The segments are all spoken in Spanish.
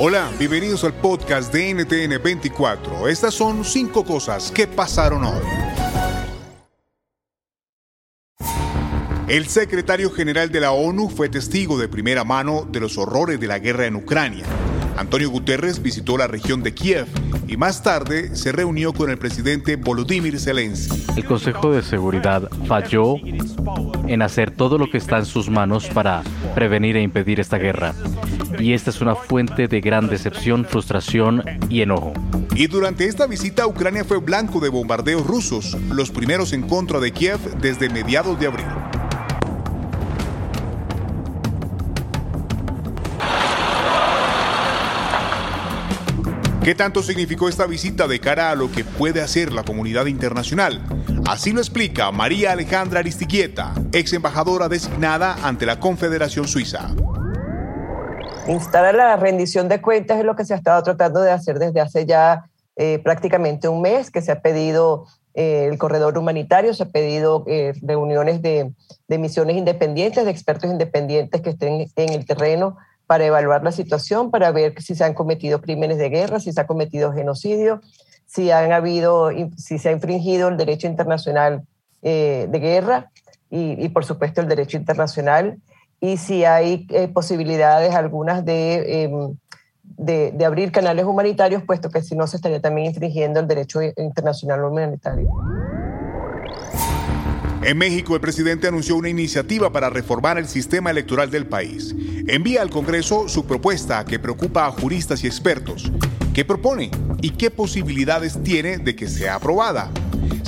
Hola, bienvenidos al podcast de NTN 24. Estas son cinco cosas que pasaron hoy. El secretario general de la ONU fue testigo de primera mano de los horrores de la guerra en Ucrania. Antonio Guterres visitó la región de Kiev y más tarde se reunió con el presidente Volodymyr Zelensky. El Consejo de Seguridad falló en hacer todo lo que está en sus manos para prevenir e impedir esta guerra. Y esta es una fuente de gran decepción, frustración y enojo. Y durante esta visita Ucrania fue blanco de bombardeos rusos, los primeros en contra de Kiev desde mediados de abril. ¿Qué tanto significó esta visita de cara a lo que puede hacer la comunidad internacional? Así lo explica María Alejandra Aristiquieta, ex embajadora designada ante la Confederación Suiza. Instalar la rendición de cuentas es lo que se ha estado tratando de hacer desde hace ya eh, prácticamente un mes, que se ha pedido eh, el corredor humanitario, se ha pedido eh, reuniones de, misiones independientes, de expertos independientes que estén en el terreno para evaluar la situación, para ver si se han cometido crímenes de guerra, si se ha cometido genocidio, si han habido, si se ha infringido el derecho internacional de guerra y, por supuesto el derecho internacional y si hay eh, posibilidades algunas em, de, de, abrir canales humanitarios, puesto que si no se estaría también infringiendo el derecho internacional humanitario. En México, el presidente anunció una iniciativa para reformar el sistema electoral del país. Envía al Congreso su propuesta que preocupa a juristas y expertos. ¿Qué propone y qué posibilidades tiene de que sea aprobada?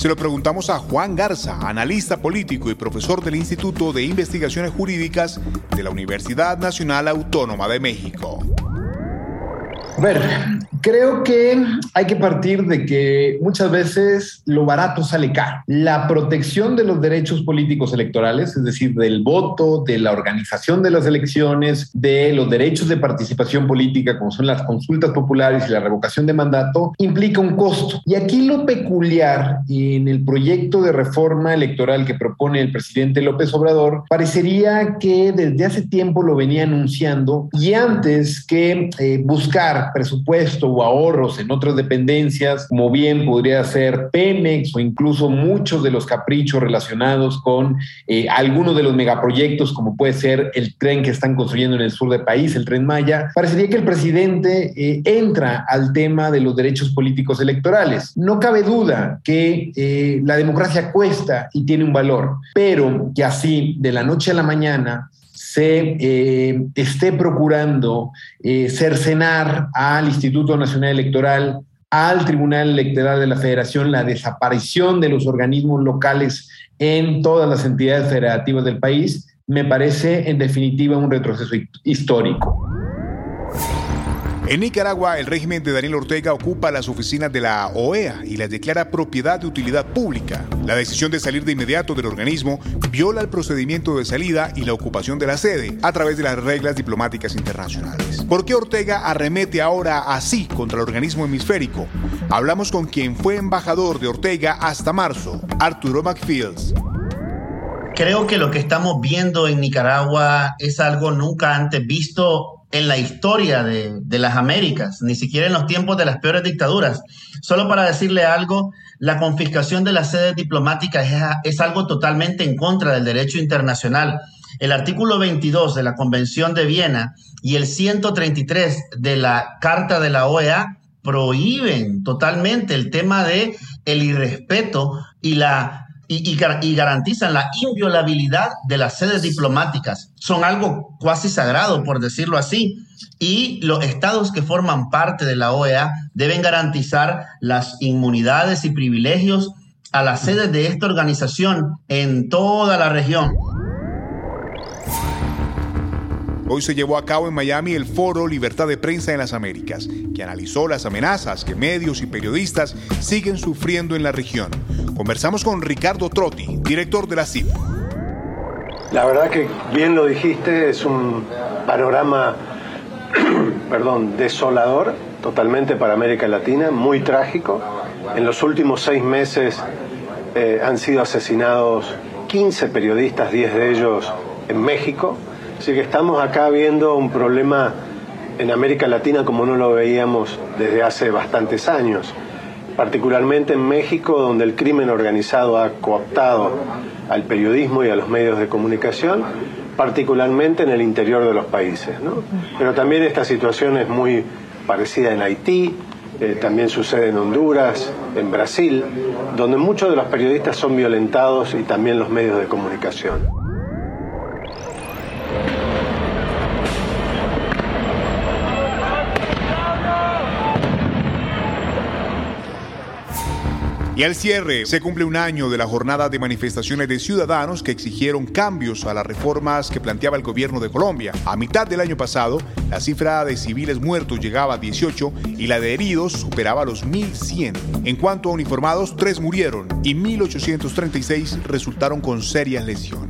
Se lo preguntamos a Juan Garza, analista político y profesor del Instituto de Investigaciones Jurídicas de la Universidad Nacional Autónoma de México. A ver, creo que hay que partir de que muchas veces lo barato sale caro. La protección de los derechos políticos electorales, es decir, del voto, de la organización de las elecciones, de los derechos de participación política, como son las consultas populares y la revocación de mandato, implica un costo. Y aquí lo peculiar en el proyecto de reforma electoral que propone el presidente López Obrador, parecería que desde hace tiempo lo venía anunciando y antes que eh, buscar presupuesto o ahorros en otras dependencias, como bien podría ser Pemex o incluso muchos de los caprichos relacionados con eh, algunos de los megaproyectos, como puede ser el tren que están construyendo en el sur del país, el tren Maya, parecería que el presidente eh, entra al tema de los derechos políticos electorales. No cabe duda que eh, la democracia cuesta y tiene un valor, pero que así, de la noche a la mañana, se eh, esté procurando eh, cercenar al Instituto Nacional Electoral, al Tribunal Electoral de la Federación, la desaparición de los organismos locales en todas las entidades federativas del país, me parece en definitiva un retroceso histórico. En Nicaragua, el régimen de Daniel Ortega ocupa las oficinas de la OEA y las declara propiedad de utilidad pública. La decisión de salir de inmediato del organismo viola el procedimiento de salida y la ocupación de la sede a través de las reglas diplomáticas internacionales. ¿Por qué Ortega arremete ahora así contra el organismo hemisférico? Hablamos con quien fue embajador de Ortega hasta marzo, Arturo McFields. Creo que lo que estamos viendo en Nicaragua es algo nunca antes visto en la historia de, las Américas, ni siquiera en los tiempos de las peores dictaduras. Solo para decirle algo, la confiscación de las sedes diplomáticas es, es algo totalmente en contra del derecho internacional. el artículo 22 de la Convención de Viena y el 133 de la Carta de la OEA prohíben totalmente el tema de el irrespeto y la y, garantizan la inviolabilidad de las sedes diplomáticas. Son algo cuasi sagrado, por decirlo así. Y los estados que forman parte de la OEA deben garantizar las inmunidades y privilegios a las sedes de esta organización en toda la región. Hoy se llevó a cabo en Miami el foro Libertad de Prensa en las Américas, que analizó las amenazas que medios y periodistas siguen sufriendo en la región. Conversamos con Ricardo Trotti, director de la CIP. La verdad que bien lo dijiste, es un panorama, perdón, desolador totalmente para América Latina, muy trágico. En los últimos seis meses eh, han sido asesinados 15 periodistas, 10 de ellos en México. Así que estamos acá viendo un problema en América Latina como no lo veíamos desde hace bastantes años, particularmente en México donde el crimen organizado ha cooptado al periodismo y a los medios de comunicación, particularmente en el interior de los países. Pero también esta situación es muy parecida en Haití, eh, también sucede en Honduras, en Brasil, donde muchos de los periodistas son violentados y también los medios de comunicación. Y al cierre se cumple un año de la jornada de manifestaciones de ciudadanos que exigieron cambios a las reformas que planteaba el gobierno de Colombia. A mitad del año pasado, la cifra de civiles muertos llegaba a 18 y la de heridos superaba los 1.100. En cuanto a uniformados, tres murieron y 1.836 resultaron con serias lesiones.